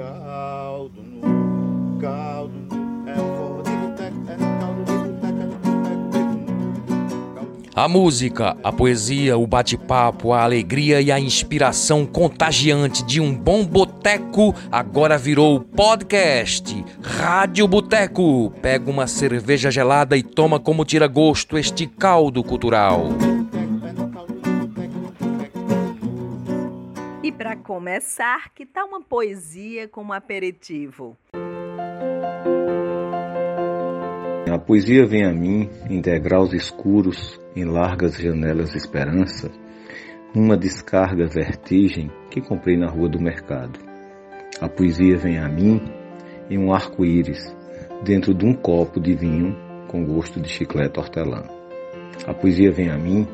caldo caldo é forró de boteco, é caldo de boteco, é boteco, A música, a poesia, o bate-papo, a alegria e a inspiração contagiante de um bom boteco agora virou podcast. Rádio Boteco. Pega uma cerveja gelada e toma como tira gosto este caldo cultural. Começar, que tal uma poesia como aperitivo? A poesia vem a mim em degraus escuros, em largas janelas de esperança, numa descarga vertigem que comprei na rua do mercado. A poesia vem a mim em um arco-íris, dentro de um copo de vinho com gosto de chiclete hortelã. A poesia vem a mim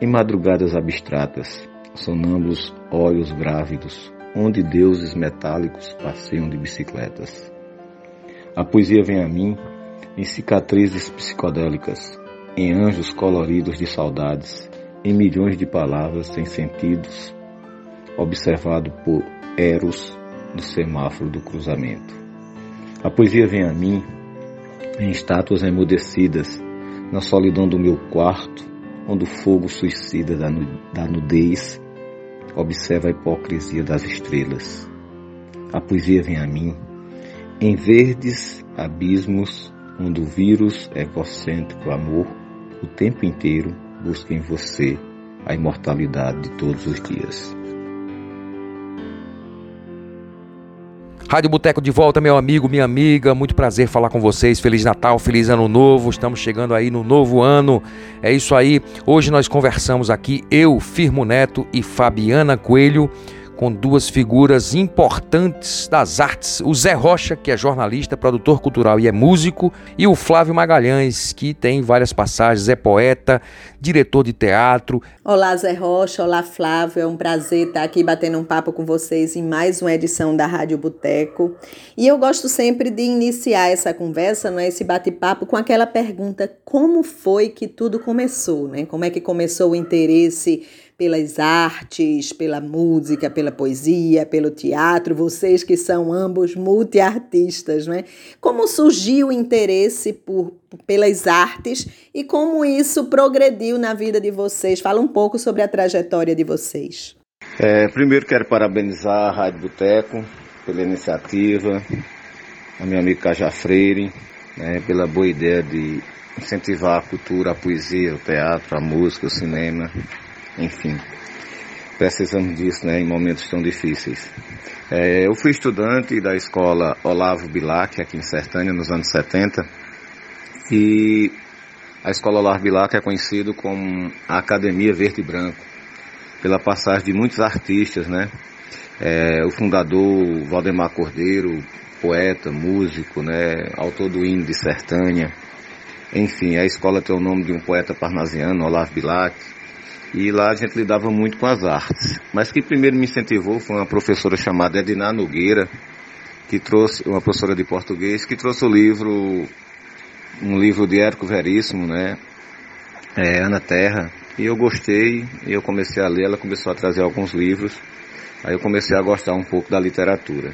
em madrugadas abstratas, sonâmbulos olhos grávidos, onde deuses metálicos passeiam de bicicletas. A poesia vem a mim em cicatrizes psicodélicas, em anjos coloridos de saudades, em milhões de palavras sem sentidos, observado por Eros no semáforo do cruzamento. A poesia vem a mim em estátuas emudecidas, na solidão do meu quarto, onde o fogo suicida da, nudez observa a hipocrisia das estrelas. A poesia vem a mim em verdes abismos onde o vírus egocêntrico amor o tempo inteiro busca em você a imortalidade de todos os dias. Rádio Boteco de volta, meu amigo, minha amiga. Muito prazer falar com vocês. Feliz Natal, feliz Ano Novo. Estamos chegando aí no novo ano. É isso aí. Hoje nós conversamos aqui, eu, Firmo Neto e Fabiana Coelho com duas figuras importantes das artes: o Zé Rocha, que é jornalista, produtor cultural e é músico, e o Flávio Magalhães, que tem várias passagens, é poeta, diretor de teatro. Olá, Zé Rocha, olá, Flávio. É um prazer estar aqui batendo um papo com vocês em mais uma edição da Rádio Boteco. E eu gosto sempre de iniciar essa conversa, não é, esse bate-papo, com aquela pergunta: como foi que tudo começou, né? Como é que começou o interesse pelas artes, pela música, pela poesia, pelo teatro, vocês que são ambos multiartistas, né? Como surgiu o interesse por, pelas artes e como isso progrediu na vida de vocês? Fala um pouco sobre a trajetória de vocês. É, primeiro quero parabenizar a Rádio Boteco pela iniciativa, a minha amiga Cajá Freire, né, pela boa ideia de incentivar a cultura, a poesia, o teatro, a música, o cinema, enfim, precisamos disso né, em momentos tão difíceis. É, eu fui estudante da escola Olavo Bilac, aqui em Sertânia, nos anos 70, e a escola Olavo Bilac é conhecida como a Academia Verde e Branco, pela passagem de muitos artistas, né? É, o fundador Valdemar Cordeiro, poeta, músico, né? autor do hino de Sertânia. Enfim, a escola tem o nome de um poeta parnasiano, Olavo Bilac, e lá a gente lidava muito com as artes. Mas quem primeiro me incentivou foi uma professora chamada Edna Nogueira, que trouxe, uma professora de português, que trouxe o livro, um livro de Érico Veríssimo, né? É, Ana Terra. E eu gostei, e eu comecei a ler, ela começou a trazer alguns livros. Aí eu comecei a gostar um pouco da literatura.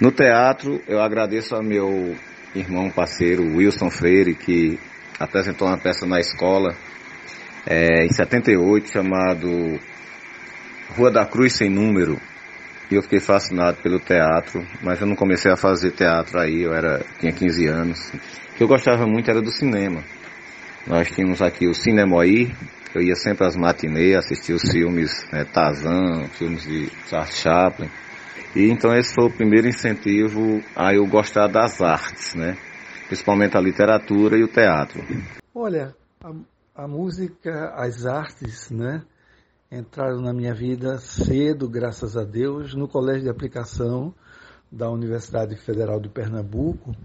No teatro, eu agradeço ao meu irmão parceiro Wilson Freire, que apresentou uma peça na escola é, em 78, chamado Rua da Cruz Sem Número. E eu fiquei fascinado pelo teatro, mas eu não comecei a fazer teatro aí, eu era, tinha 15 anos. O que eu gostava muito era do cinema. Nós tínhamos aqui o Cinemoí, eu ia sempre às matinês assistir os filmes né, Tarzan, filmes de Charles Chaplin. E então esse foi o primeiro incentivo a eu gostar das artes, né? Principalmente a literatura e o teatro. Olha, a música, as artes, né, entraram na minha vida cedo, graças a Deus, no colégio de aplicação da Universidade Federal de Pernambuco,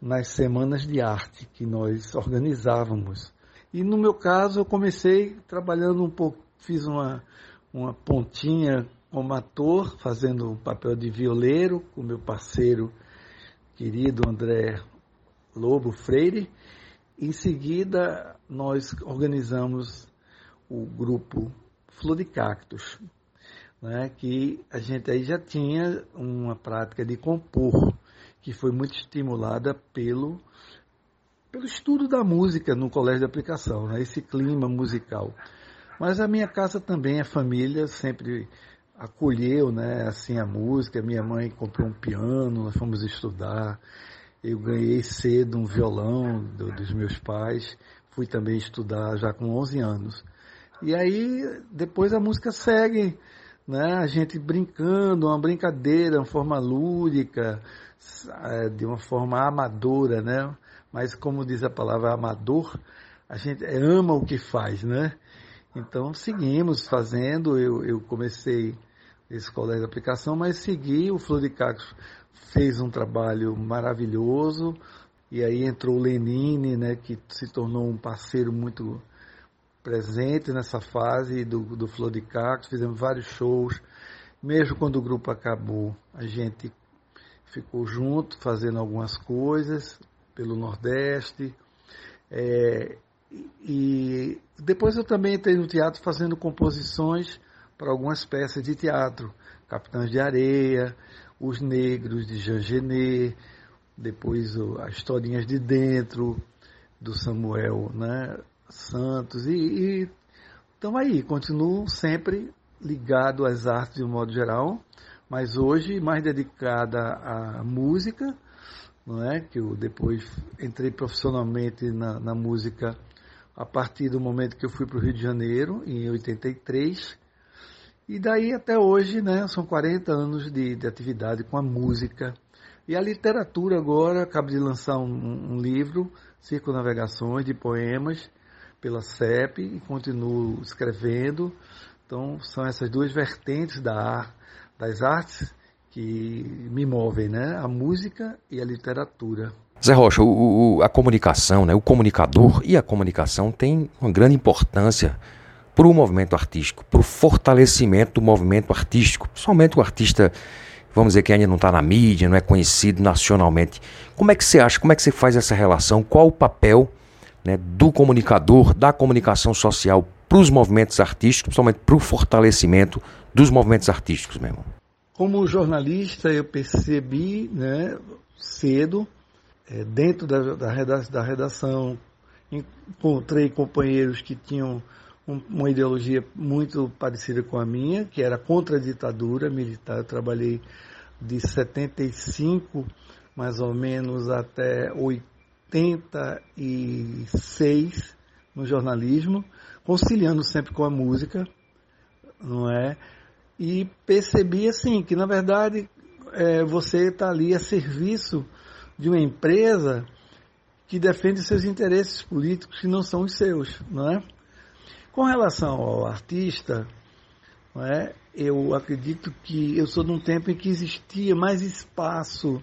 nas semanas de arte que nós organizávamos. E no meu caso, eu comecei trabalhando um pouco, fiz uma, uma pontinha como ator, fazendo o papel de violeiro com meu parceiro querido André Lobo Freire. Em seguida, nós organizamos o grupo Floricactus. né, que a gente aí já tinha uma prática de compor, que foi muito estimulada pelo, pelo estudo da música no colégio de aplicação, né, esse clima musical. Mas a minha casa também, a família sempre acolheu, né, assim a música. Minha mãe comprou um piano, nós fomos estudar. Eu ganhei cedo um violão do, dos meus pais. Fui também estudar já com 11 anos. E aí depois a música segue, né? A gente brincando, uma brincadeira, uma forma lúdica, é, de uma forma amadora, né? Mas como diz a palavra amador, a gente ama o que faz, né? Então seguimos fazendo. Eu, eu comecei esse colégio de aplicação, mas segui. O Flor fez um trabalho maravilhoso. E aí entrou o Lenine, né, que se tornou um parceiro muito presente nessa fase do, do Flor de Cacos. Fizemos vários shows. Mesmo quando o grupo acabou, a gente ficou junto, fazendo algumas coisas pelo Nordeste. É, e depois eu também entrei no teatro fazendo composições para algumas peças de teatro, Capitães de Areia, Os Negros de Jean Genet, depois as historinhas de dentro do Samuel né, Santos e estamos aí, continuo sempre ligado às artes de um modo geral, mas hoje mais dedicada à música, não é? Que eu depois entrei profissionalmente na, na música a partir do momento que eu fui para o Rio de Janeiro, em 83, e daí até hoje, né, são 40 anos de, de atividade com a música. E a literatura agora, acabo de lançar um, um livro, Circunavegações de Poemas, pela CEP, e continuo escrevendo. Então, são essas duas vertentes da, das artes que me movem, né? A música e a literatura. Zé Rocha, o, o, a comunicação, né? o comunicador e a comunicação tem uma grande importância para o movimento artístico, para o fortalecimento do movimento artístico, principalmente o artista, vamos dizer que ainda não está na mídia, não é conhecido nacionalmente. Como é que você acha, como é que você faz essa relação? Qual o papel né, do comunicador, da comunicação social para os movimentos artísticos, principalmente para o fortalecimento dos movimentos artísticos mesmo? Como jornalista, eu percebi né, cedo, é, dentro da, da redação, encontrei companheiros que tinham uma ideologia muito parecida com a minha, que era contra a ditadura militar. Eu trabalhei de 75 mais ou menos até 86 no jornalismo, conciliando sempre com a música, não é? E percebi assim que na verdade é, você está ali a serviço de uma empresa que defende seus interesses políticos que não são os seus, não é? Com relação ao artista, é, eu acredito que eu sou de um tempo em que existia mais espaço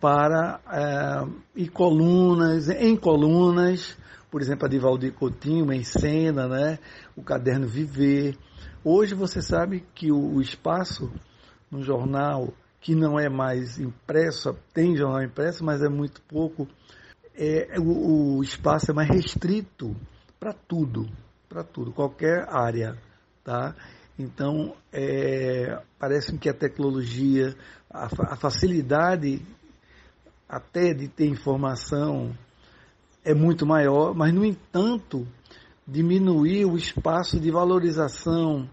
para é, e colunas, em colunas, por exemplo, a de Valdir Coutinho em cena, né, o caderno Viver. Hoje você sabe que o, o espaço no jornal, que não é mais impresso, tem jornal impresso, mas é muito pouco, é, o, o espaço é mais restrito para tudo para tudo, qualquer área, tá? Então, é, parece que a tecnologia, a, a facilidade até de ter informação é muito maior, mas, no entanto, diminuir o espaço de valorização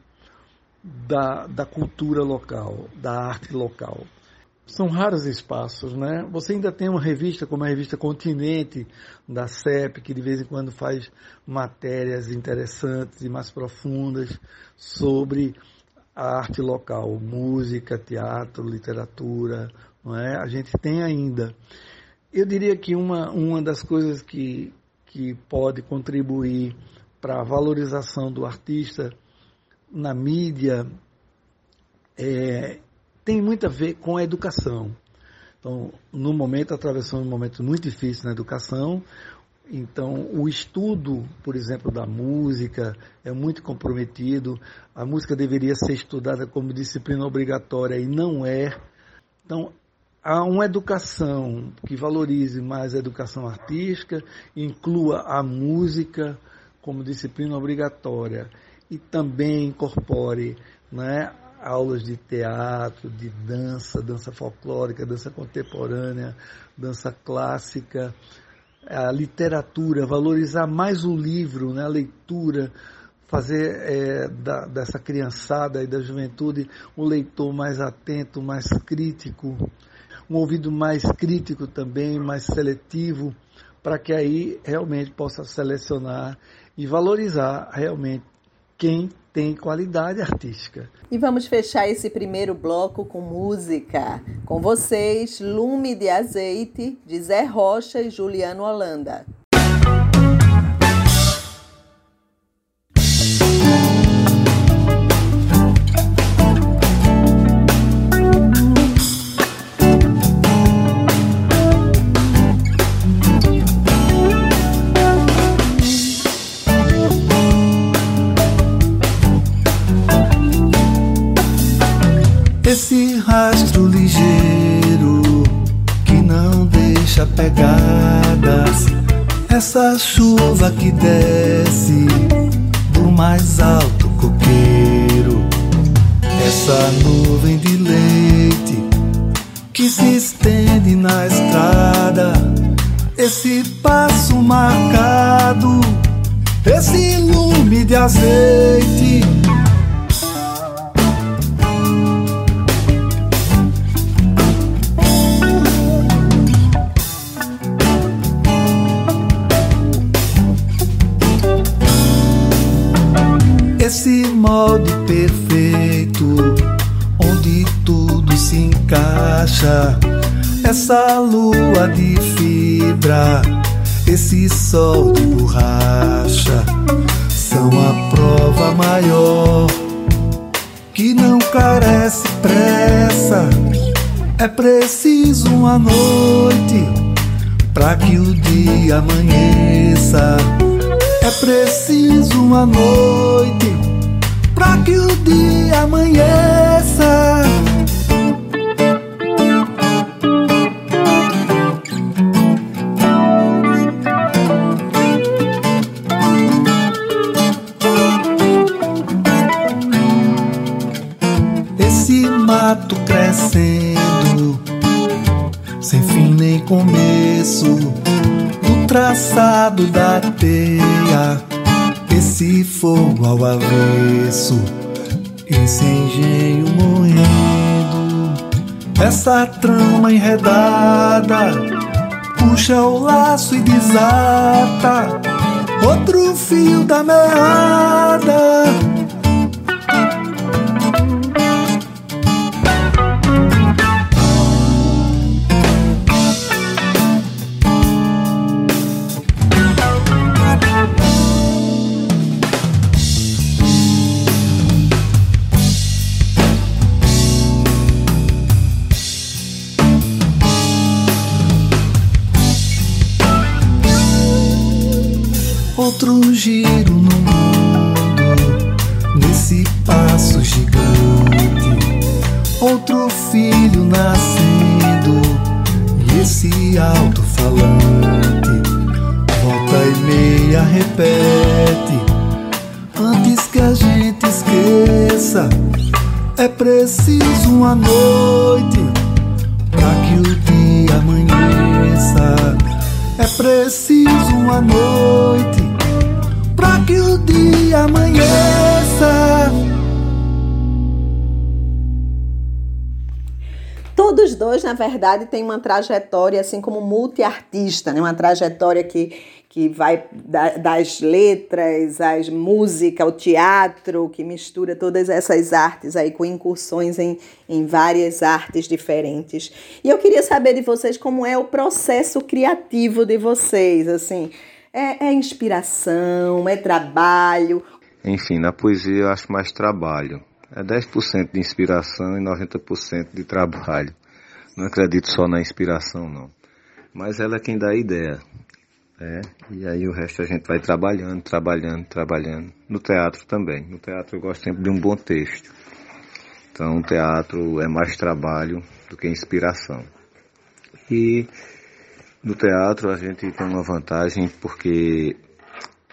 da, da cultura local, da arte local são raros espaços, né? Você ainda tem uma revista como a revista Continente da CEP, que de vez em quando faz matérias interessantes e mais profundas sobre a arte local, música, teatro, literatura, não é? A gente tem ainda. Eu diria que uma, uma das coisas que, que pode contribuir para a valorização do artista na mídia é, tem muito a ver com a educação. Então, no momento, atravessamos um momento muito difícil na educação. Então, o estudo, por exemplo, da música é muito comprometido. A música deveria ser estudada como disciplina obrigatória e não é. Então, há uma educação que valorize mais a educação artística, inclua a música como disciplina obrigatória e também incorpore né, aulas de teatro, de dança, dança folclórica, dança contemporânea, dança clássica, a literatura, valorizar mais o livro, né, a leitura, fazer é, da, dessa criançada e da juventude um leitor mais atento, mais crítico, um ouvido mais crítico também, mais seletivo, para que aí realmente possa selecionar e valorizar realmente quem tem qualidade artística. E vamos fechar esse primeiro bloco com música. Com vocês, Lume de Azeite, de Zé Rocha e Juliano Holanda. Essa chuva que desce do mais alto coqueiro, essa nuvem de leite que se estende na estrada, esse passo marcado, esse lume de azeite perfeito onde tudo se encaixa. Essa lua de fibra, esse sol de borracha são a prova maior que não carece pressa. É preciso uma noite para que o dia amanheça. É preciso uma noite pra que o dia amanheça. Esse mato crescendo, sem fim nem começo, no traçado da teia esse fogo ao avesso, esse engenho morrendo, essa trama enredada, puxa o laço e desata outro fio da meada. Giro verdade, têm uma trajetória, assim como multiartista, né? uma trajetória que, que vai da, das letras, as música, o teatro, que mistura todas essas artes aí com incursões em, em várias artes diferentes. E eu queria saber de vocês como é o processo criativo de vocês, assim, é, é inspiração, é trabalho? Enfim, na poesia eu acho mais trabalho. É 10% de inspiração e 90% de trabalho. Não acredito só na inspiração, não. Mas ela é quem dá a ideia. É, e aí o resto a gente vai trabalhando, trabalhando, trabalhando. No teatro também. No teatro eu gosto sempre de um bom texto. Então o teatro é mais trabalho do que inspiração. E no teatro a gente tem uma vantagem porque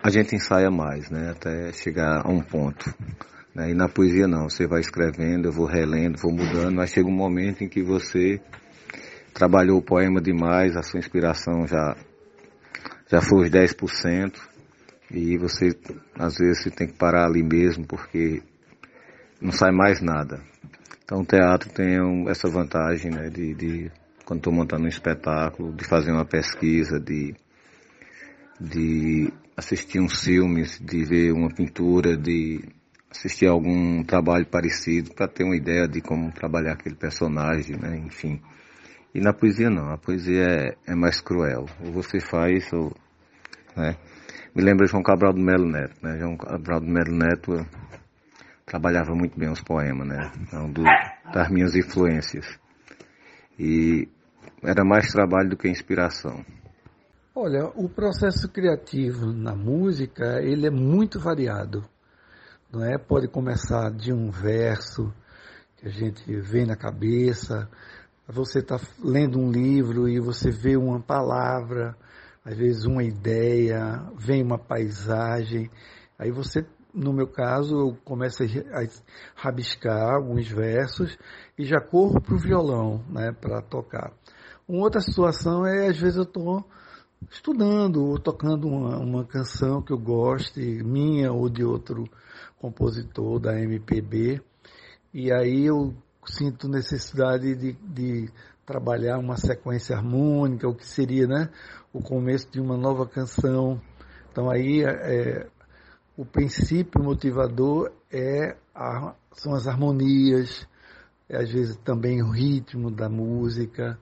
a gente ensaia mais, né? Até chegar a um ponto. Né? E na poesia não, você vai escrevendo, eu vou relendo, vou mudando, mas chega um momento em que você trabalhou o poema demais, a sua inspiração já, já foi os 10%, e você às vezes você tem que parar ali mesmo porque não sai mais nada. Então o teatro tem essa vantagem né, de, de quando estou montando um espetáculo, de fazer uma pesquisa, de, de assistir uns filmes, de ver uma pintura, de assistir algum trabalho parecido para ter uma ideia de como trabalhar aquele personagem, né? enfim. E na poesia não, a poesia é, é mais cruel. Ou você faz, ou. Né? Me lembra João Cabral do Melo Neto, né? João Cabral do Melo Neto trabalhava muito bem os poemas, né? Então, do, das minhas influências. E era mais trabalho do que inspiração. Olha, o processo criativo na música, ele é muito variado não é? Pode começar de um verso que a gente vê na cabeça, você está lendo um livro e você vê uma palavra, às vezes uma ideia, vem uma paisagem, aí você, no meu caso, eu começo a rabiscar alguns versos e já corro para o violão, né, para tocar. Uma outra situação é, às vezes eu estou estudando ou tocando uma, uma canção que eu goste, minha ou de outro compositor da MPB, e aí eu sinto necessidade de, de trabalhar uma sequência harmônica, o que seria né, o começo de uma nova canção. Então aí é, o princípio motivador é a, são as harmonias, é, às vezes também o ritmo da música.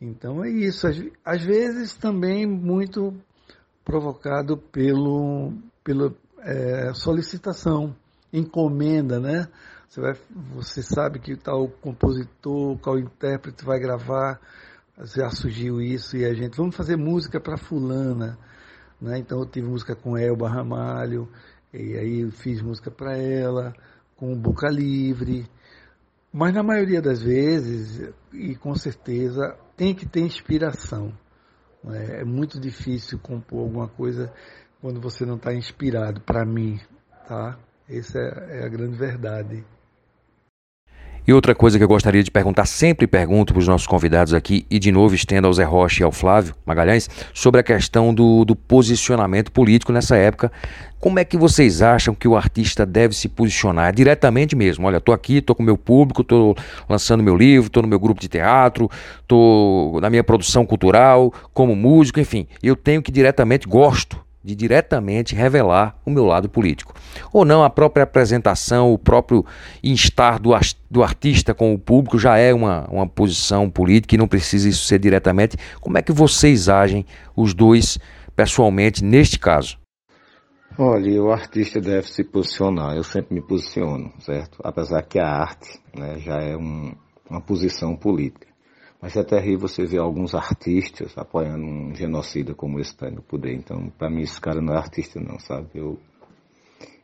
Então é isso. Às, às vezes também muito provocado pelo, pelo, é, solicitação, encomenda, né? Você, vai, você sabe que tal compositor, qual intérprete vai gravar, já surgiu isso e a gente, vamos fazer música para fulana, né? Então eu tive música com Elba Ramalho, e aí eu fiz música para ela, com Boca Livre, mas na maioria das vezes, e com certeza, tem que ter inspiração. Né? É muito difícil compor alguma coisa quando você não está inspirado, para mim, tá? Essa é, é a grande verdade. E outra coisa que eu gostaria de perguntar, sempre pergunto para os nossos convidados aqui, e de novo estendo ao Zé Rocha e ao Flávio Magalhães, sobre a questão do, do, posicionamento político nessa época. Como é que vocês acham que o artista deve se posicionar? Diretamente mesmo. Olha, estou aqui, estou com meu público, estou lançando meu livro, estou no meu grupo de teatro, estou na minha produção cultural, como músico, enfim. Eu tenho que diretamente, gosto de diretamente revelar o meu lado político. Ou não, a própria apresentação, o próprio instar do, do artista com o público já é uma, uma posição política e não precisa isso ser diretamente. Como é que vocês agem, os dois, pessoalmente, neste caso? Olha, o artista deve se posicionar, eu sempre me posiciono, certo? Apesar que a arte né, já é um, uma posição política. Mas é terrível você ver alguns artistas apoiando um genocida como esse está no poder. Então, para mim, esse cara não é artista, não, sabe? Eu,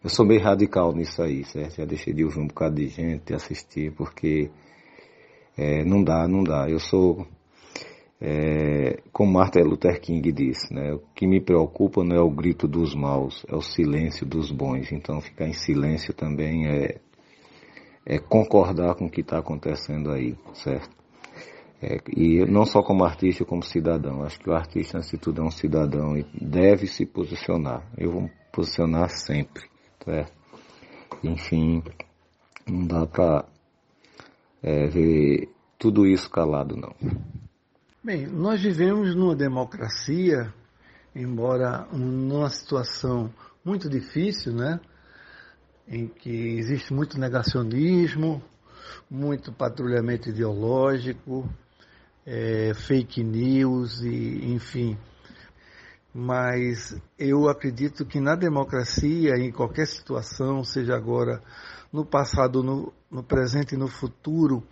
eu sou meio radical nisso aí, certo? Já deixei de ouvir um bocado de gente assistir, porque é, não dá, não dá. Eu sou, é, como Martin Luther King disse, né? O que me preocupa não é o grito dos maus, é o silêncio dos bons. Então, ficar em silêncio também é, é concordar com o que está acontecendo aí, certo? É, e não só como artista, como cidadão. Acho que o artista, antes de tudo, é um cidadão e deve se posicionar. Eu vou me posicionar sempre, certo? Enfim, não dá para é, ver tudo isso calado, não. Bem, nós vivemos numa democracia, embora numa situação muito difícil, né? Em que existe muito negacionismo, muito patrulhamento ideológico, é, fake news e enfim. Mas eu acredito que na democracia, em qualquer situação, seja agora no passado, no, no presente e no futuro,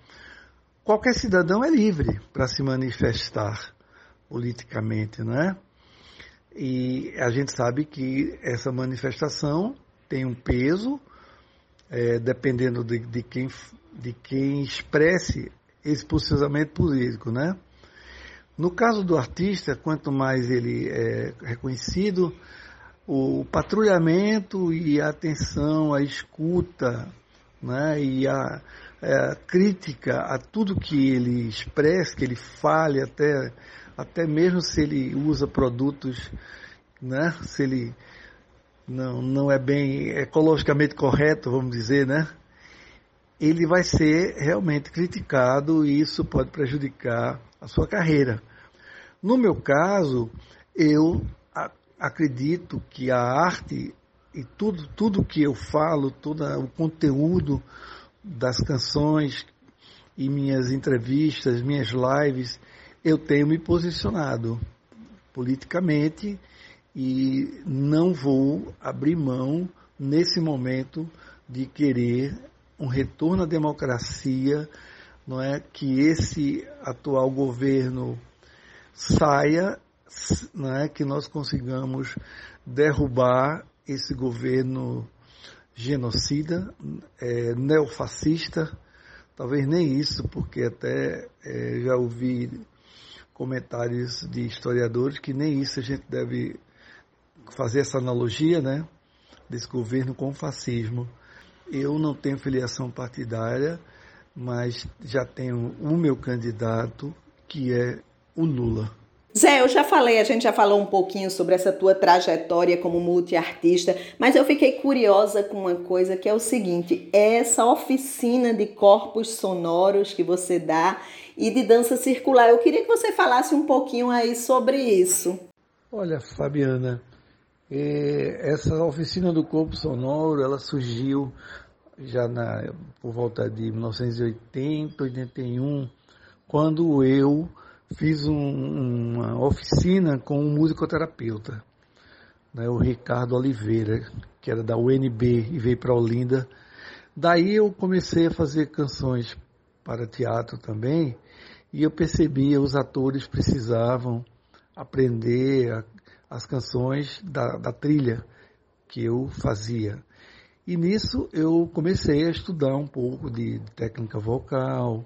qualquer cidadão é livre para se manifestar politicamente, não é? E a gente sabe que essa manifestação tem um peso, é, dependendo de, de, quem, de quem expresse esse posicionamento político, né? No caso do artista, quanto mais ele é reconhecido, o patrulhamento e a atenção, a escuta, né, e a, a, crítica a tudo que ele expressa, que ele fale, até, até mesmo se ele usa produtos, né, se ele não, não é bem ecologicamente correto, vamos dizer, né, ele vai ser realmente criticado e isso pode prejudicar a sua carreira. No meu caso, eu acredito que a arte e tudo, tudo que eu falo, todo o conteúdo das canções e minhas entrevistas, minhas lives, eu tenho me posicionado politicamente e não vou abrir mão nesse momento de querer um retorno à democracia, não é? Que esse atual governo saia, não é? Que nós consigamos derrubar esse governo genocida, é, neofascista, talvez nem isso, porque até é, já ouvi comentários de historiadores que nem isso a gente deve fazer essa analogia, né, desse governo com o fascismo. Eu não tenho filiação partidária, mas já tenho o meu candidato, que é o Lula. Zé, eu já falei, a gente já falou um pouquinho sobre essa tua trajetória como multiartista, mas eu fiquei curiosa com uma coisa que é o seguinte: essa oficina de corpos sonoros que você dá e de dança circular. Eu queria que você falasse um pouquinho aí sobre isso. Olha, Fabiana, é, essa oficina do corpo sonoro, ela surgiu já na, por volta de 1980, 81, quando eu fiz um, uma oficina com um musicoterapeuta, né, o Ricardo Oliveira, que era da UNB e veio para Olinda. Daí eu comecei a fazer canções para teatro também, e eu percebia os atores precisavam aprender a, as canções da, da trilha que eu fazia. E nisso eu comecei a estudar um pouco de técnica vocal,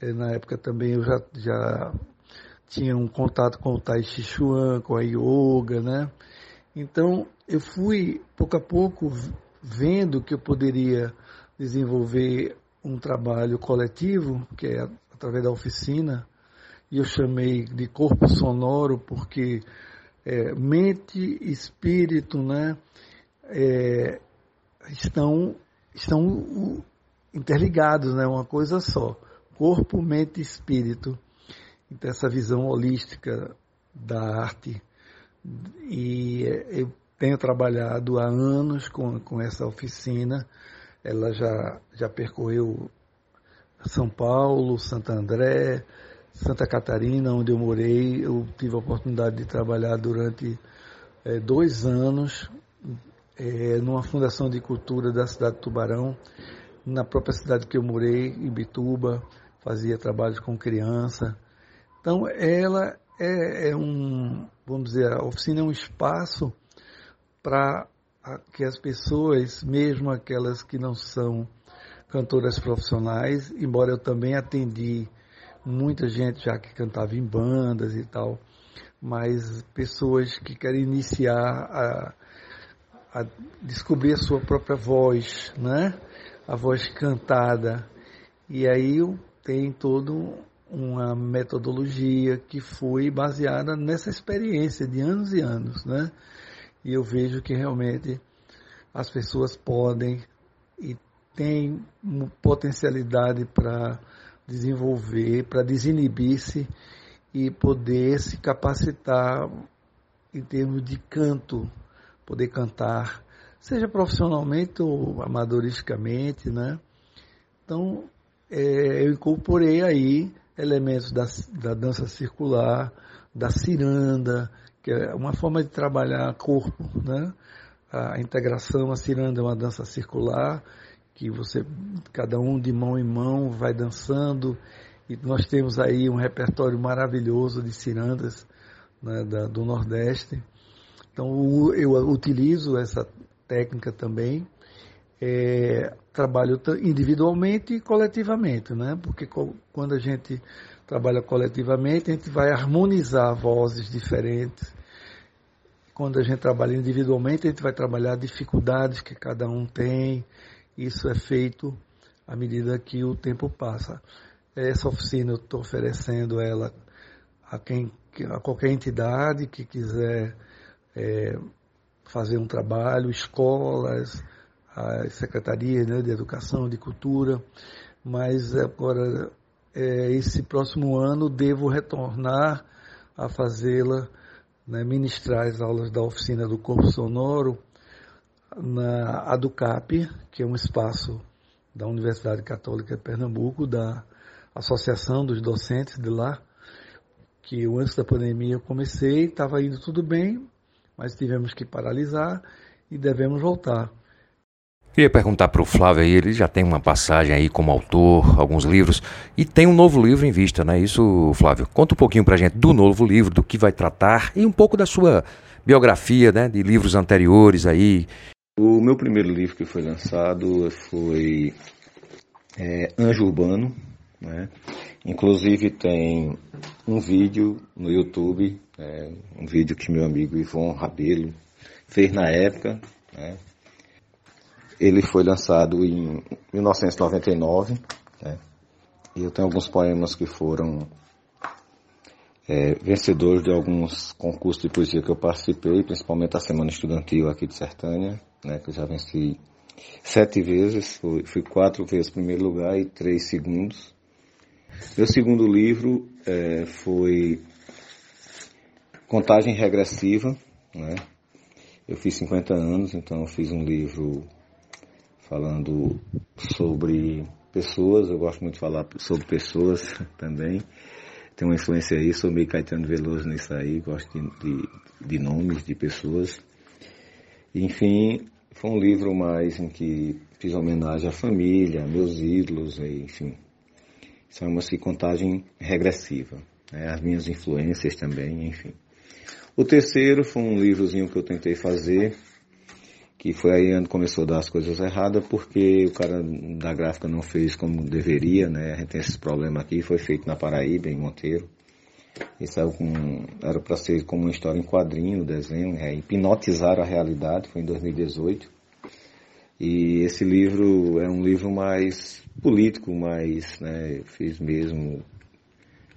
é, na época também eu já, já tinha um contato com o Tai Chi Chuan, com a yoga, né? Então eu fui pouco a pouco vendo que eu poderia desenvolver um trabalho coletivo, que é através da oficina, e eu chamei de corpo sonoro porque é, mente e espírito, né, é, estão estão interligados, né, uma coisa só corpo, mente e espírito. Então, essa visão holística da arte. E eu tenho trabalhado há anos com, com essa oficina. Ela já, já percorreu São Paulo, Santo André, Santa Catarina, onde eu morei. Eu tive a oportunidade de trabalhar durante é, dois anos é, numa fundação de cultura da cidade de Tubarão, na própria cidade que eu morei, em Bituba fazia trabalhos com criança. Então, ela é, é um, vamos dizer, a oficina é um espaço para que as pessoas, mesmo aquelas que não são cantoras profissionais, embora eu também atendi muita gente já que cantava em bandas e tal, mas pessoas que querem iniciar a, a descobrir a sua própria voz, né? A voz cantada. E aí tem toda uma metodologia que foi baseada nessa experiência de anos e anos, né? E eu vejo que realmente as pessoas podem e têm potencialidade para desenvolver, para desinibir-se e poder se capacitar em termos de canto, poder cantar, seja profissionalmente ou amadoristicamente, né? Então, é, eu incorporei aí elementos da, da dança circular, da ciranda, que é uma forma de trabalhar corpo, né? A integração, a ciranda é uma dança circular, que você, cada um de mão em mão, vai dançando, e nós temos aí um repertório maravilhoso de cirandas né, da, do Nordeste. Então eu utilizo essa técnica também é, trabalho individualmente e coletivamente, né? Porque quando a gente trabalha coletivamente, a gente vai harmonizar vozes diferentes, quando a gente trabalha individualmente, a gente vai trabalhar dificuldades que cada um tem. Isso é feito à medida que o tempo passa. Essa oficina eu estou oferecendo ela a quem a qualquer entidade que quiser é, fazer um trabalho, escolas, as secretarias né, de educação, de cultura, mas agora é, esse próximo ano devo retornar a fazê-la, né, ministrar as aulas da oficina do corpo sonoro na ADUCAP, que é um espaço da Universidade Católica de Pernambuco, da Associação dos Docentes de lá, que antes da pandemia eu comecei, estava indo tudo bem, mas tivemos que paralisar e devemos voltar. Queria perguntar para o Flávio aí, ele já tem uma passagem aí como autor, alguns livros, e tem um novo livro em vista, não é isso, Flávio? Conta um pouquinho para a gente do novo livro, do que vai tratar e um pouco da sua biografia, né, de livros anteriores aí. O meu primeiro livro que foi lançado foi é, Anjo Urbano, né? Inclusive tem um vídeo no YouTube, é, um vídeo que meu amigo Ivon Rabelo fez na época. Né? Ele foi lançado em 1999. Né? E eu tenho alguns poemas que foram é, vencedores de alguns concursos de poesia que eu participei, principalmente a Semana Estudantil aqui de Sertânia, né, que eu já venci sete vezes, fui, quatro vezes primeiro lugar e três segundos. Meu segundo livro é, foi Contagem Regressiva. Né? Eu fiz 50 anos, então fiz um livro falando sobre pessoas. Eu gosto muito de falar sobre pessoas também. Tem uma influência aí, sou meio Caetano Veloso nisso aí, gosto de, de, de nomes de pessoas. Enfim, foi um livro mais em que fiz homenagem à família, meus ídolos, enfim, isso é uma contagem regressiva. Né? As minhas influências também, enfim. O terceiro foi um livrozinho que eu tentei fazer, que foi aí onde começou a dar as coisas erradas, porque o cara da gráfica não fez como deveria, né? A gente tem esse problema aqui, foi feito na Paraíba, em Monteiro. Saiu com, era para ser como uma história em quadrinho, desenho, é, hipnotizar a realidade, foi em 2018. E esse livro é um livro mais político, mais, né, fiz mesmo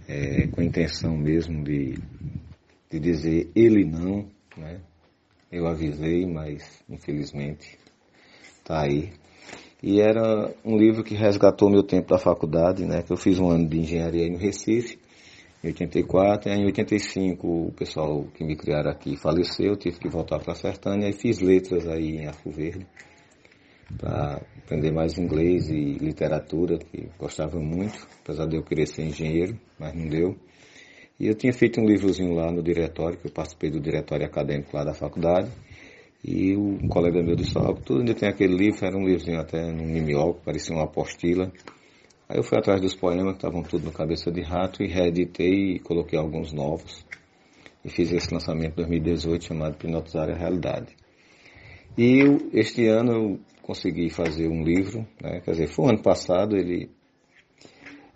é, com a intenção mesmo de, de dizer ele não, né? Eu avisei, mas infelizmente tá aí. E era um livro que resgatou meu tempo da faculdade, né? Que eu fiz um ano de engenharia no Recife, em 84, e em 85 o pessoal que me criaram aqui faleceu, tive que voltar para Sertânia e fiz letras aí em Arco Verde para aprender mais inglês e literatura, que gostava muito, apesar de eu querer ser engenheiro, mas não deu. E eu tinha feito um livrozinho lá no diretório, que eu participei do diretório acadêmico lá da faculdade, e um colega meu disse, ah, tu ainda tem aquele livro, era um livrozinho até no mimeógrafo, parecia uma apostila. Aí eu fui atrás dos poemas, que estavam tudo no cabeça de rato, e reeditei e coloquei alguns novos. E fiz esse lançamento em 2018 chamado Hipnotizar a Realidade. E eu, este ano eu consegui fazer um livro, né? quer dizer, foi o ano passado, ele,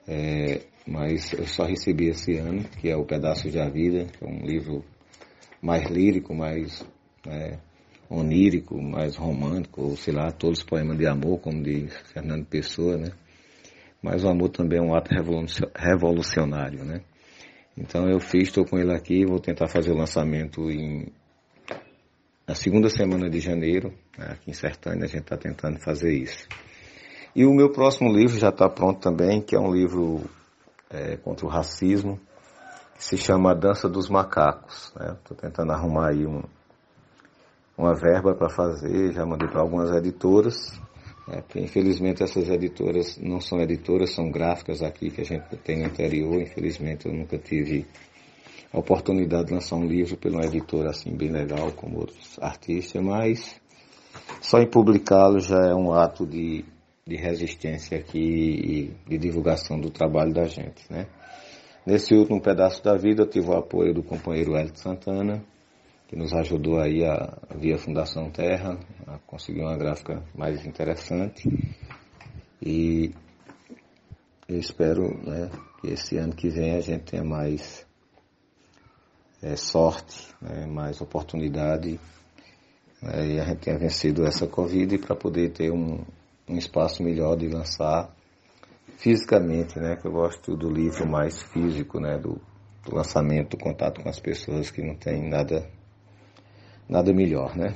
é, mas eu só recebi esse ano, que é o Pedaço da Vida, que é um livro mais lírico, mais né, onírico, mais romântico, ou sei lá, todos os poemas de amor, como diz Fernando Pessoa, né? Mas o amor também é um ato revolucionário, né? Então eu fiz, estou com ele aqui, vou tentar fazer o lançamento em na segunda semana de janeiro, né, aqui em Sertânia, a gente está tentando fazer isso. E o meu próximo livro já está pronto também, que é um livro é, contra o racismo, que se chama A Dança dos Macacos. Estou né? tentando arrumar aí um, uma verba para fazer, já mandei para algumas editoras, né? porque infelizmente essas editoras não são editoras, são gráficas aqui que a gente tem no interior, infelizmente eu nunca tive a oportunidade de lançar um livro pela editora assim bem legal como outros artistas, mas só em publicá-lo já é um ato de, de resistência aqui e de divulgação do trabalho da gente, né? Nesse último pedaço da vida eu tive o apoio do companheiro Hélio Santana, que nos ajudou aí a, via Fundação Terra a conseguir uma gráfica mais interessante e eu espero né, que esse ano que vem a gente tenha mais é, sorte, né, mais oportunidade. Né, e a gente tenha vencido essa Covid para poder ter um, um espaço melhor de lançar fisicamente, né? Que eu gosto do livro mais físico, né? Do, do lançamento, do contato com as pessoas que não tem nada, nada melhor, né?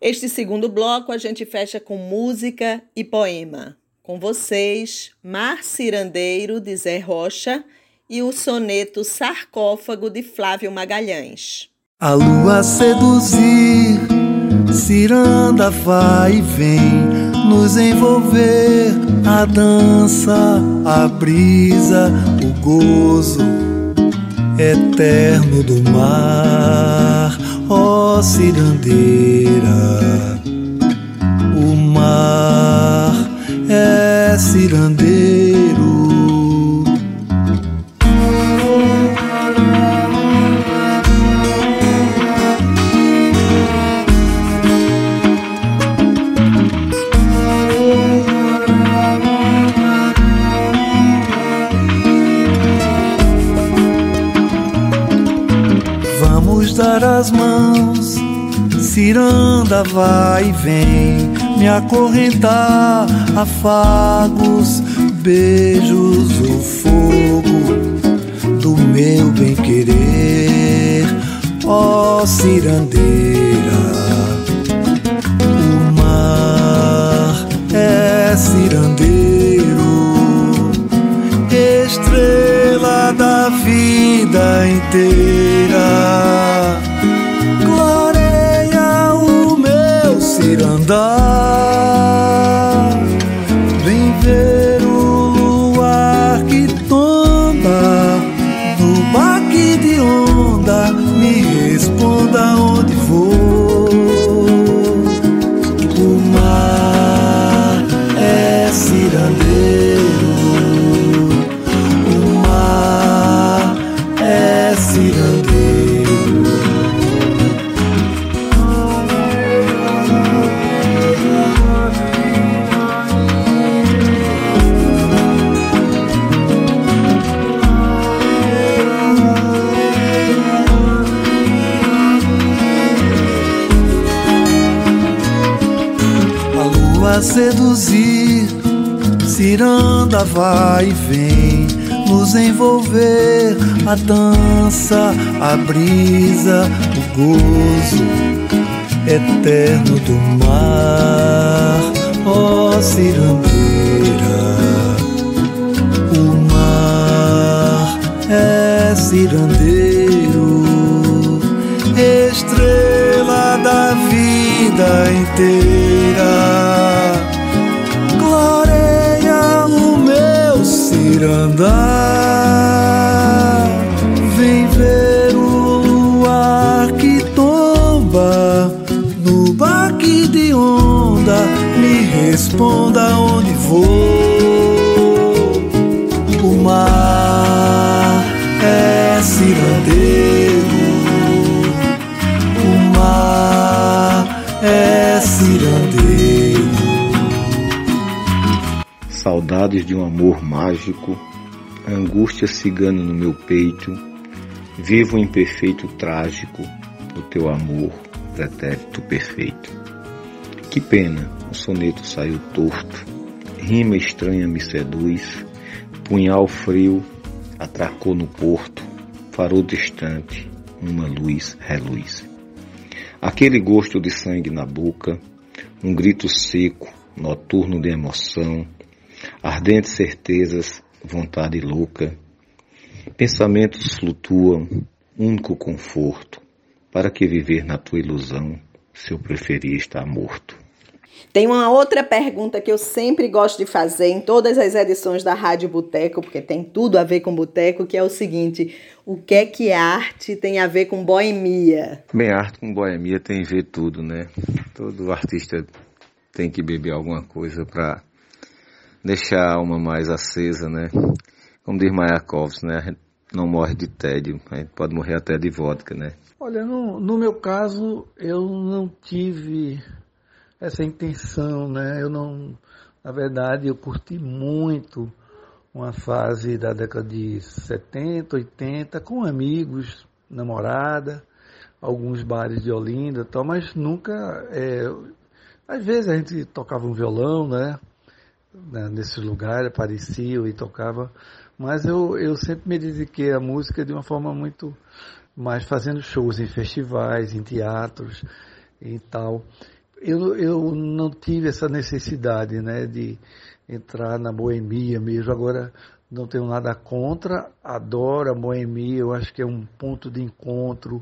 Este segundo bloco a gente fecha com música e poema. Com vocês, Mar Cirandeiro, de Zé Rocha, e o soneto Sarcófago, de Flávio Magalhães. A lua seduzir, ciranda vai e vem, nos envolver, a dança, a brisa, o gozo eterno do mar, ó oh, cirandeira. O mar é cirandeiro. Dar as mãos, ciranda vai e vem, me acorrentar, afagos, beijos, o fogo do meu bem querer, ó cirandeira. O mar é cirandeiro, estrela da vida inteira. Cirandar. Seduzir, ciranda vai e vem, nos envolver, a dança, a brisa, o gozo eterno do mar, ó cirandeira. O mar é cirandeiro, estrela da vida inteira. Clareia o meu cirandar. Saudades de um amor mágico, angústia cigana no meu peito, vivo em perfeito trágico do teu amor, pretérito perfeito. Que pena, o soneto saiu torto, rima estranha me seduz, punhal frio atracou no porto, farol distante, uma luz reluz. Aquele gosto de sangue na boca, um grito seco, noturno de emoção, ardentes certezas, vontade louca. Pensamentos flutuam, único conforto. Para que viver na tua ilusão, se eu preferir estar morto? Tem uma outra pergunta que eu sempre gosto de fazer em todas as edições da Rádio Boteco, porque tem tudo a ver com boteco, que é o seguinte: o que é que arte tem a ver com boemia? Bem, arte com boemia tem a ver tudo, né? Todo artista tem que beber alguma coisa para deixar a alma mais acesa, né? Como diz Mayakovsky, né? A gente não morre de tédio, a gente pode morrer até de vodka, né? Olha, no, no meu caso, eu não tive essa intenção, né? Eu não, na verdade, eu curti muito uma fase da década de 70, 80 com amigos, namorada, alguns bares de Olinda, tal, mas nunca. É, às vezes a gente tocava um violão, né? Né nesses lugares, aparecia e tocava, mas eu, eu sempre me dediquei à música de uma forma muito mais fazendo shows em festivais, em teatros e tal. Eu, eu não tive essa necessidade né, de entrar na boemia mesmo. Agora, não tenho nada contra, adoro a boemia, eu acho que é um ponto de encontro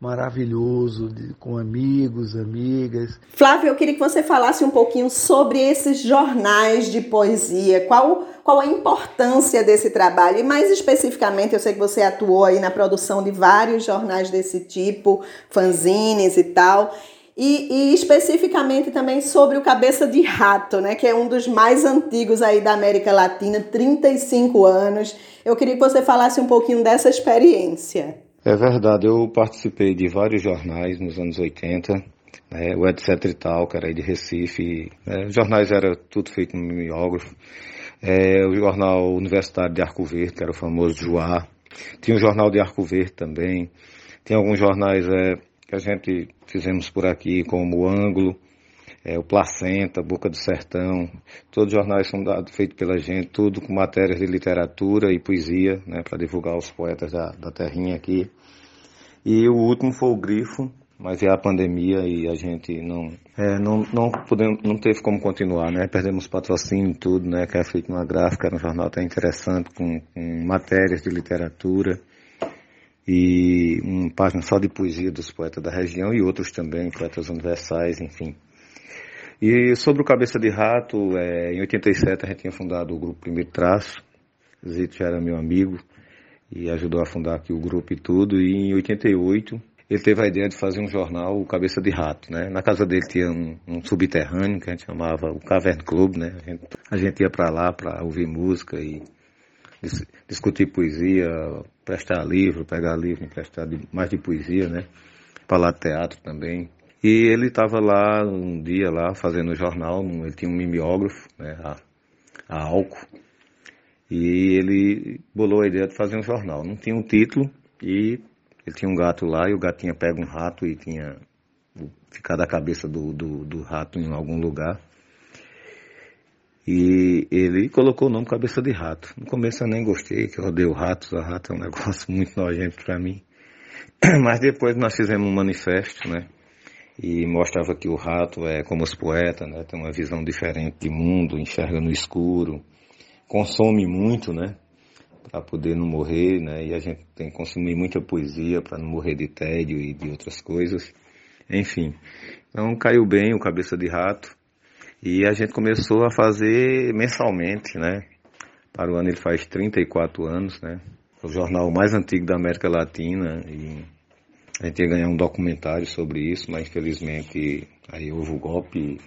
maravilhoso de, com amigos, amigas. Flávio, eu queria que você falasse um pouquinho sobre esses jornais de poesia. Qual, qual a importância desse trabalho? E mais especificamente, eu sei que você atuou aí na produção de vários jornais desse tipo, fanzines e tal. E, e, especificamente também sobre o Cabeça de Rato, né, que é um dos mais antigos aí da América Latina, 35 anos. Eu queria que você falasse um pouquinho dessa experiência. É verdade, eu participei de vários jornais nos anos 80, né, o Etc e tal, que era aí de Recife. Né, jornais era tudo feito no mimeógrafo. É, o jornal Universitário de Arco Verde, que era o famoso Joá. Tinha o jornal de Arco Verde também. Tinha alguns jornais é, que a gente fizemos por aqui, como o Ângulo, é, o Placenta, Boca do Sertão, todos os jornais são feitos pela gente, tudo com matérias de literatura e poesia, né, para divulgar os poetas da, da terrinha aqui. E o último foi o Grifo, mas é a pandemia e a gente não é, não não podemos não teve como continuar né perdemos patrocínio tudo né que é feito uma gráfica era um jornal até interessante com, com matérias de literatura e uma página só de poesia dos poetas da região e outros também, poetas universais, enfim. E sobre o Cabeça de Rato, é, em 87 a gente tinha fundado o grupo Primeiro Traço, Zito já era meu amigo e ajudou a fundar aqui o grupo e tudo, e em 88 ele teve a ideia de fazer um jornal, o Cabeça de Rato, né? Na casa dele tinha um, um subterrâneo que a gente chamava o Cavern Club, né? A gente, a gente ia para lá para ouvir música e dis, discutir poesia, prestar livro, pegar livro, emprestar de, mais de poesia, né? Falar teatro também. E ele estava lá um dia lá fazendo jornal, ele tinha um mimeógrafo, né? A, a. E ele bolou a ideia de fazer um jornal. Não tinha um título e ele tinha um gato lá e o gato tinha pego um rato e tinha ficado a cabeça do, do, do rato em algum lugar. E ele colocou o nome Cabeça de Rato. No começo eu nem gostei, que eu odeio ratos, a rato é um negócio muito nojento para mim. Mas depois nós fizemos um manifesto, né? E mostrava que o rato é como os poetas, né? Tem uma visão diferente de mundo, enxerga no escuro, consome muito, né? Para poder não morrer, né? E a gente tem que consumir muita poesia para não morrer de tédio e de outras coisas. Enfim, então caiu bem o Cabeça de Rato. E a gente começou a fazer mensalmente, né? Para o ano ele faz 34 anos, né? O jornal mais antigo da América Latina e a gente ia ganhar um documentário sobre isso, mas infelizmente aí houve o golpe e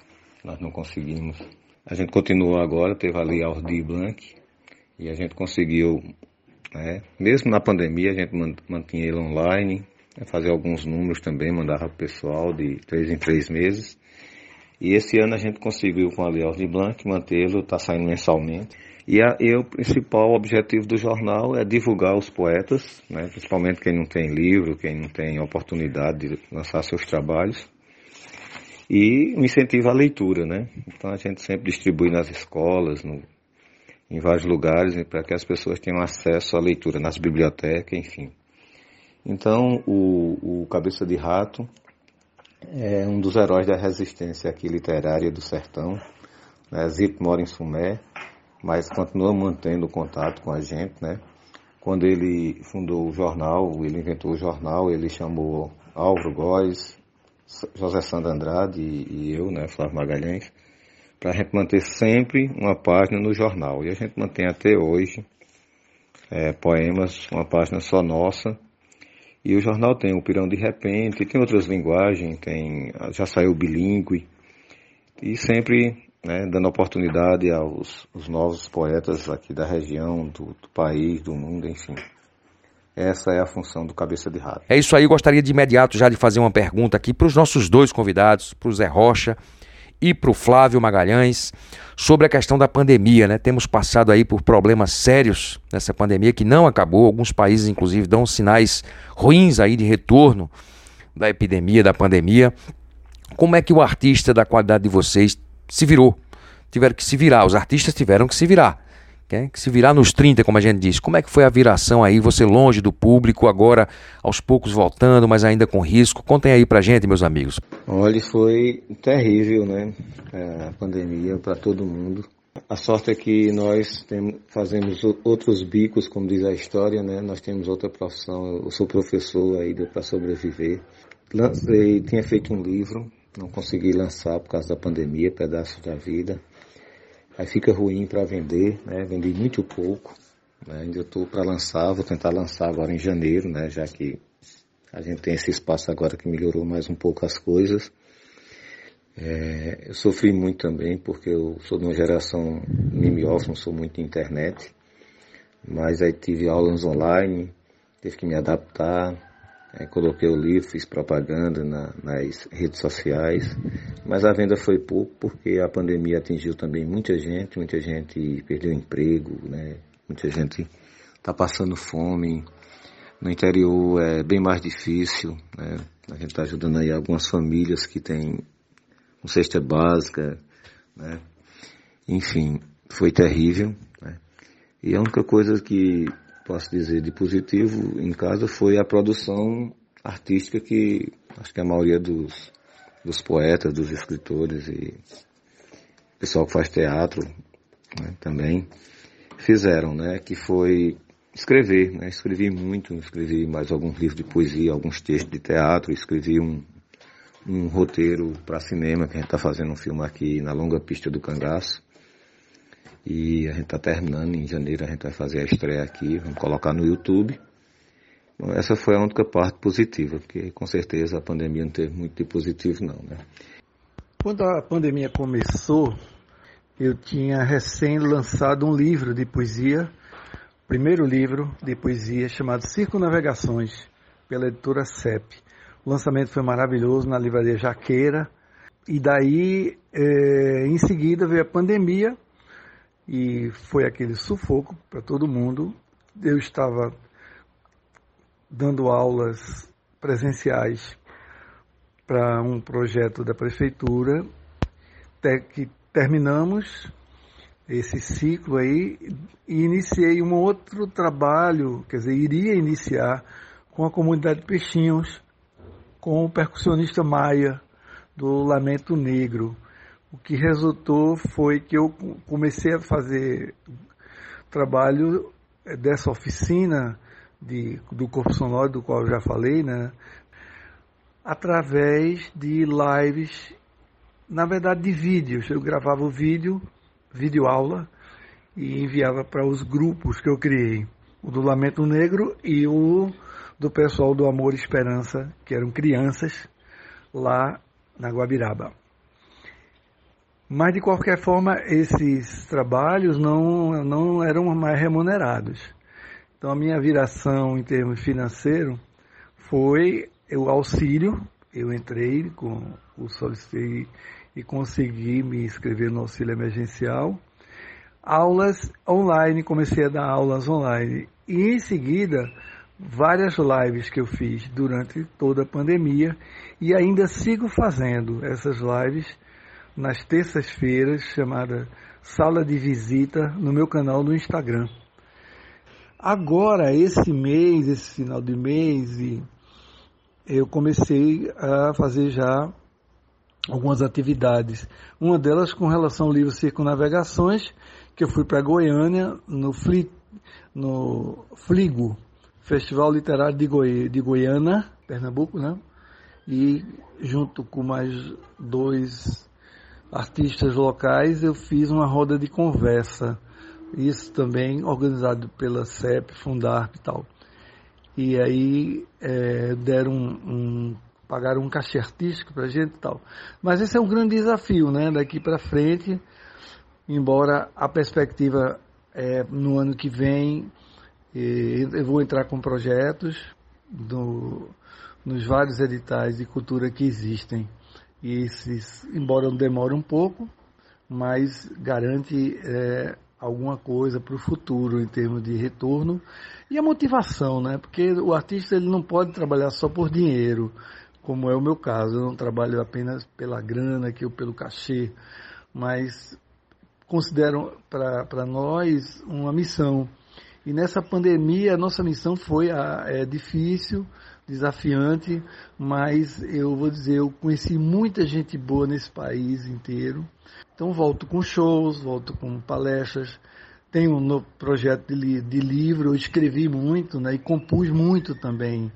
nós não conseguimos. A gente continuou agora, teve ali a Ordi Blanc e a gente conseguiu, né? Mesmo na pandemia a gente mantinha ele online, né? fazer alguns números também, mandava para o pessoal de três em três meses. E esse ano a gente conseguiu com a Lei de Blanc mantê-lo, está saindo mensalmente. E, a, e, o principal objetivo do jornal é divulgar os poetas, né, principalmente quem não tem livro, quem não tem oportunidade de lançar seus trabalhos. E um incentivo à leitura, né? Então a gente sempre distribui nas escolas, no, em vários lugares, para que as pessoas tenham acesso à leitura, nas bibliotecas, enfim. Então o, o Cabeça de Rato é um dos heróis da resistência aqui literária do sertão. Né? Zito mora em Sumé, mas continua mantendo contato com a gente, né? Quando ele fundou o jornal, ele inventou o jornal, ele chamou Álvaro Góes, José Sandro Andrade e, e eu, né, Flávio Magalhães, para a gente manter sempre uma página no jornal. E a gente mantém até hoje é, poemas, uma página só nossa, e o jornal tem o Pirão de Repente, tem outras linguagens, tem, já saiu bilíngue, e sempre né, dando oportunidade aos, aos, novos poetas aqui da região, do, do, país, do mundo, enfim. Essa é a função do Cabeça de Rato. É isso aí, gostaria de imediato já de fazer uma pergunta aqui para os nossos dois convidados, para o Zé Rocha e para o Flávio Magalhães sobre a questão da pandemia, né? Temos passado aí por problemas sérios nessa pandemia que não acabou. Alguns países, inclusive, dão sinais ruins aí de retorno da epidemia, da pandemia. Como é que o artista da qualidade de vocês se virou? Tiveram que se virar, os artistas tiveram que se virar. Que se virar nos 30, como a gente diz. Como é que foi a viração aí? Você longe do público, agora aos poucos voltando, mas ainda com risco. Contem aí pra gente, meus amigos. Olha, foi terrível, né? É, a pandemia para todo mundo. A sorte é que nós temos, fazemos outros bicos, como diz a história, né? Nós temos outra profissão. Eu sou professor aí, para sobreviver. Lancei, tinha feito um livro, não consegui lançar por causa da pandemia, pedaço da vida. Aí fica ruim para vender, né? Vendi muito pouco. Né? Ainda estou para lançar, vou tentar lançar agora em janeiro, né? Já que a gente tem esse espaço agora que melhorou mais um pouco as coisas. É, eu sofri muito também, porque eu sou de uma geração mimeófila, não sou muito de internet. Mas aí tive aulas online, tive que me adaptar, é, coloquei o livro, fiz propaganda na, nas redes sociais, mas a venda foi pouco porque a pandemia atingiu também muita gente, muita gente perdeu emprego, né? muita gente está passando fome. No interior é bem mais difícil, né? a gente está ajudando aí algumas famílias que têm uma cesta básica, né? enfim, foi terrível. Né? E a única coisa que posso dizer de positivo em casa foi a produção artística que acho que a maioria dos, dos poetas, dos escritores e pessoal que faz teatro né, também fizeram, né? Que foi escrever, né? Escrevi muito, escrevi mais alguns livros de poesia, alguns textos de teatro, escrevi um, um roteiro para cinema, que a gente está fazendo um filme aqui na Longa Pista do Cangaço. E a gente está terminando, em janeiro a gente vai fazer a estreia aqui, vamos colocar no YouTube. Bom, essa foi a única parte positiva, porque com certeza a pandemia não teve muito de positivo não, né? Quando a pandemia começou, eu tinha recém lançado um livro de poesia, primeiro livro de poesia chamado Circunavegações, pela editora CEP. O lançamento foi maravilhoso na livraria Jaqueira, e daí, é, em seguida, veio a pandemia, e foi aquele sufoco para todo mundo. Eu estava dando aulas presenciais para um projeto da prefeitura, que terminamos esse ciclo aí e iniciei um outro trabalho, quer dizer, iria iniciar com a comunidade Peixinhos, com o percussionista Maia, do Lamento Negro. O que resultou foi que eu comecei a fazer trabalho dessa oficina de, do corpo sonoro, do qual eu já falei, né? através de lives, na verdade de vídeos. Eu gravava o vídeo, vídeo aula, e enviava para os grupos que eu criei. O do Lamento Negro e o do pessoal do Amor e Esperança, que eram crianças lá na Guabiraba. Mas, de qualquer forma, esses trabalhos não, não eram mais remunerados. Então, a minha viração em termos financeiros foi o auxílio. Eu entrei, com o solicitei e consegui me inscrever no auxílio emergencial. Aulas online, comecei a dar aulas online. E, em seguida, várias lives que eu fiz durante toda a pandemia e ainda sigo fazendo essas lives nas terças-feiras, chamada Sala de Visita, no meu canal no Instagram. Agora, esse mês, esse final de mês, eu comecei a fazer já algumas atividades. Uma delas com relação ao livro Circunavegações, que eu fui para Goiânia, no, Fli, no Fligo, Festival Literário de, Goi, de Goiânia, Pernambuco, né? E junto com mais dois artistas locais, eu fiz uma roda de conversa. Isso também organizado pela CEP, Fundarp e tal. E aí é, deram um, um, pagaram um cachê artístico pra gente e tal. Mas esse é um grande desafio, né? Daqui para frente, embora a perspectiva é, no ano que vem eu vou entrar com projetos do, nos vários editais de cultura que existem E esses, embora demore um pouco, mas garante é, alguma coisa para o futuro em termos de retorno e a motivação, né? Porque o artista ele não pode trabalhar só por dinheiro, como é o meu caso. Eu não trabalho apenas pela grana, que eu pelo cachê, mas considero para nós uma missão. E nessa pandemia a nossa missão foi a, é difícil, desafiante, mas eu vou dizer, eu conheci muita gente boa nesse país inteiro. Então volto com shows, volto com palestras. Tenho um novo projeto de, de livro, eu escrevi muito né, e compus muito também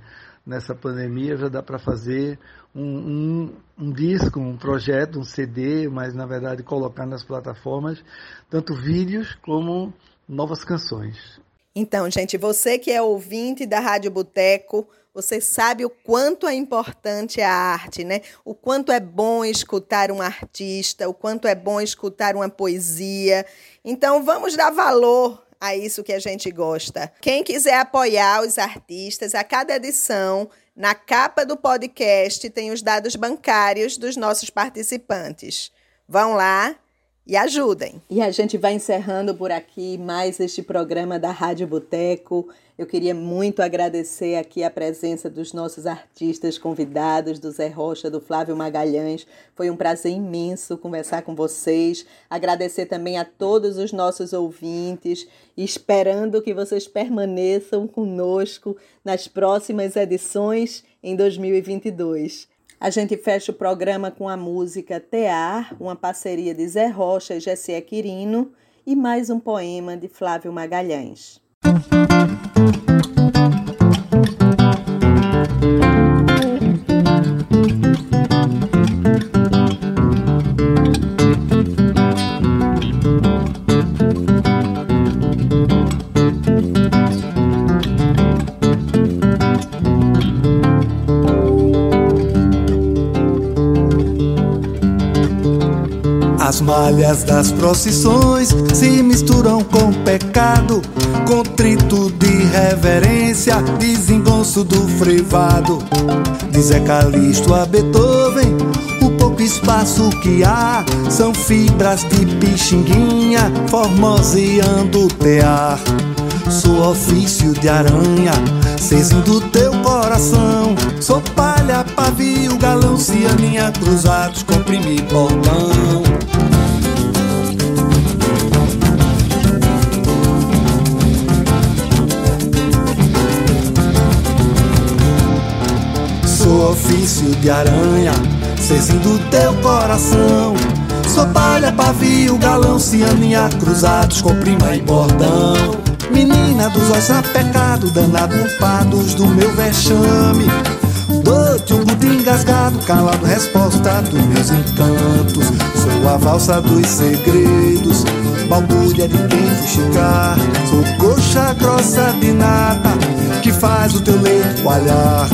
nessa pandemia. Já dá para fazer um, um, um, disco, um projeto, um CD, mas na verdade colocar nas plataformas tanto vídeos como novas canções. Então, gente, você que é ouvinte da Rádio Boteco, você sabe o quanto é importante a arte, né? O quanto é bom escutar um artista, o quanto é bom escutar uma poesia. Então, vamos dar valor a isso que a gente gosta. Quem quiser apoiar os artistas, a cada edição, na capa do podcast tem os dados bancários dos nossos participantes. Vão lá e ajudem. E a gente vai encerrando por aqui mais este programa da Rádio Boteco. Eu queria muito agradecer aqui a presença dos nossos artistas convidados, do Zé Rocha, do Flávio Magalhães. Foi um prazer imenso conversar com vocês. Agradecer também a todos os nossos ouvintes, esperando que vocês permaneçam conosco nas próximas edições em 2022. A gente fecha o programa com a música Tear, uma parceria de Zé Rocha e Jessé Quirino, e mais um poema de Flávio Magalhães. As malhas das procissões se misturam com pecado, contrito de reverência, desengonço do freivado. De Zé Calixto a Beethoven, o pouco espaço que há são fibras de pixinguinha, formoseando o tear. Sou ofício de aranha, cezindo teu coração. Sou palha, pavio, galão, cianinha, cruzados, comprimi, bordão. Ofício de aranha, cezindo teu coração. Sou palha, pavio, galão, cianinha, cruzados, comprima e bordão. Menina dos olhos pecado, danado culpados do meu vexame. Dou-te um budim engasgado, calado, resposta dos meus encantos. Sou a valsa dos segredos, balbúrdia de quem fuxicar. Sou coxa grossa de nata, que faz o teu leito coalhar.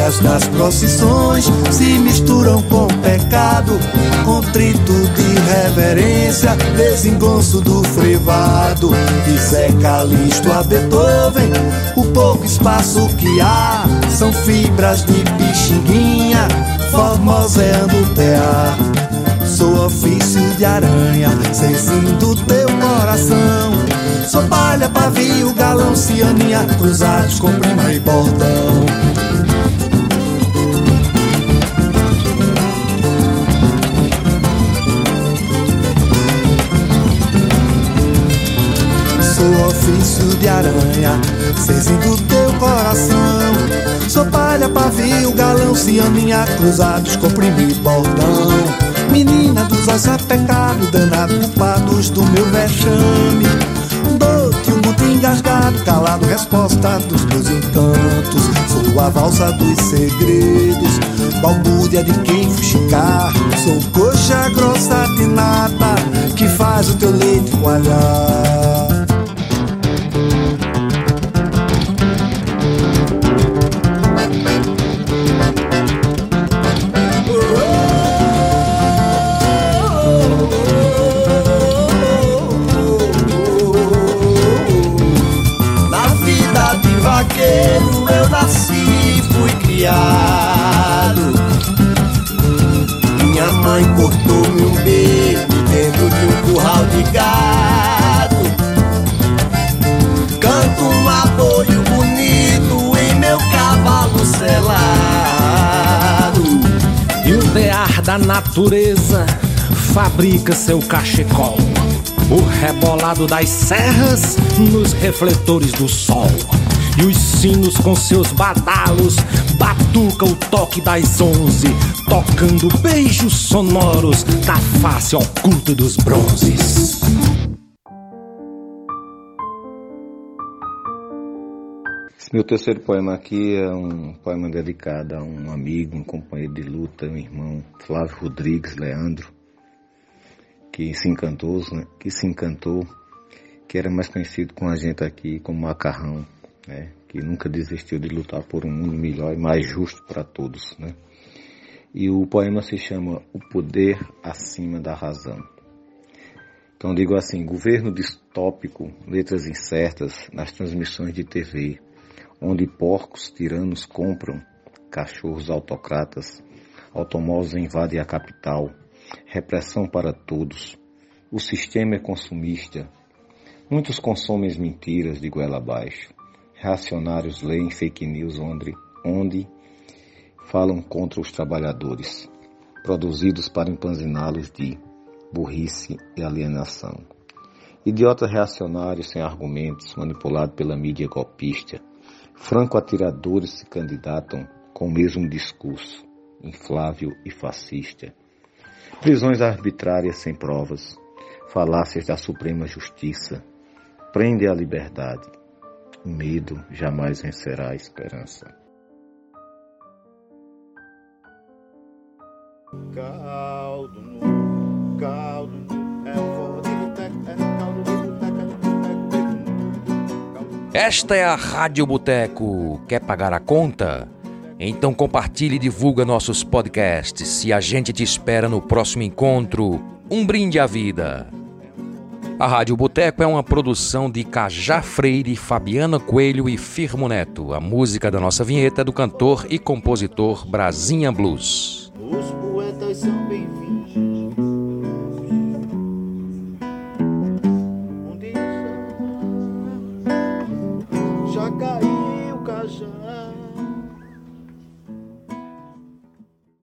As das procissões se misturam com pecado, contrito de reverência, desengonço do freivado. De Zé Calixto a Beethoven, o pouco espaço que há são fibras de pixinguinha, formoseando o tear. Sou ofício de aranha, cezindo teu coração. Sou palha, pavio, galão, cianinha, cruzados com prima e bordão. Sou ofício de aranha, cezindo teu coração. Sou palha, pavio, galão, cianinha, cruzados, comprimi, bordão. Menina dos olhos pecado, danado, culpados do meu vexame. Dou-te um butim engasgado, calado, resposta dos meus encantos. Sou a valsa dos segredos, balbúrdia de quem fuxicar. Sou coxa grossa de nata, que faz o teu leite coalhar. Nasci fui criado. Minha mãe cortou-me um beijo dentro de um curral de gado. Canto um apoio bonito em meu cavalo selado. E o dear da natureza fabrica seu cachecol. O rebolado das serras nos refletores do sol. E os sinos com seus badalos batuca o toque das onze, tocando beijos sonoros da face oculta dos bronzes. Esse meu terceiro poema aqui é um poema dedicado a um amigo, um companheiro de luta, um irmão, Flávio Rodrigues Leandro, que se encantou, né? que se encantou, que era mais conhecido com a gente aqui como Macarrão, né? que nunca desistiu de lutar por um mundo melhor e mais justo para todos. Né? E o poema se chama O Poder Acima da Razão. Então digo assim, governo distópico, letras incertas nas transmissões de TV, onde porcos tiranos compram cachorros autocratas, automóveis invadem a capital, repressão para todos. O sistema é consumista. Muitos consomem mentiras de goela abaixo reacionários leem fake news onde, onde falam contra os trabalhadores, produzidos para empanziná-los de burrice e alienação. Idiotas reacionários sem argumentos, manipulados pela mídia golpista, franco-atiradores se candidatam com o mesmo discurso, inflável e fascista. Prisões arbitrárias sem provas, falácias da Suprema Justiça, prende a liberdade, o medo jamais vencerá a esperança. Caldo no caldo é é é. Esta é a Rádio Boteco. Quer pagar a conta? Então compartilhe e divulga nossos podcasts e a gente te espera no próximo encontro. Um brinde à vida. A Rádio Boteco é uma produção de Cajá Freire, Fabiana Coelho e Firmo Neto. A música da nossa vinheta é do cantor e compositor Brasinha Blues.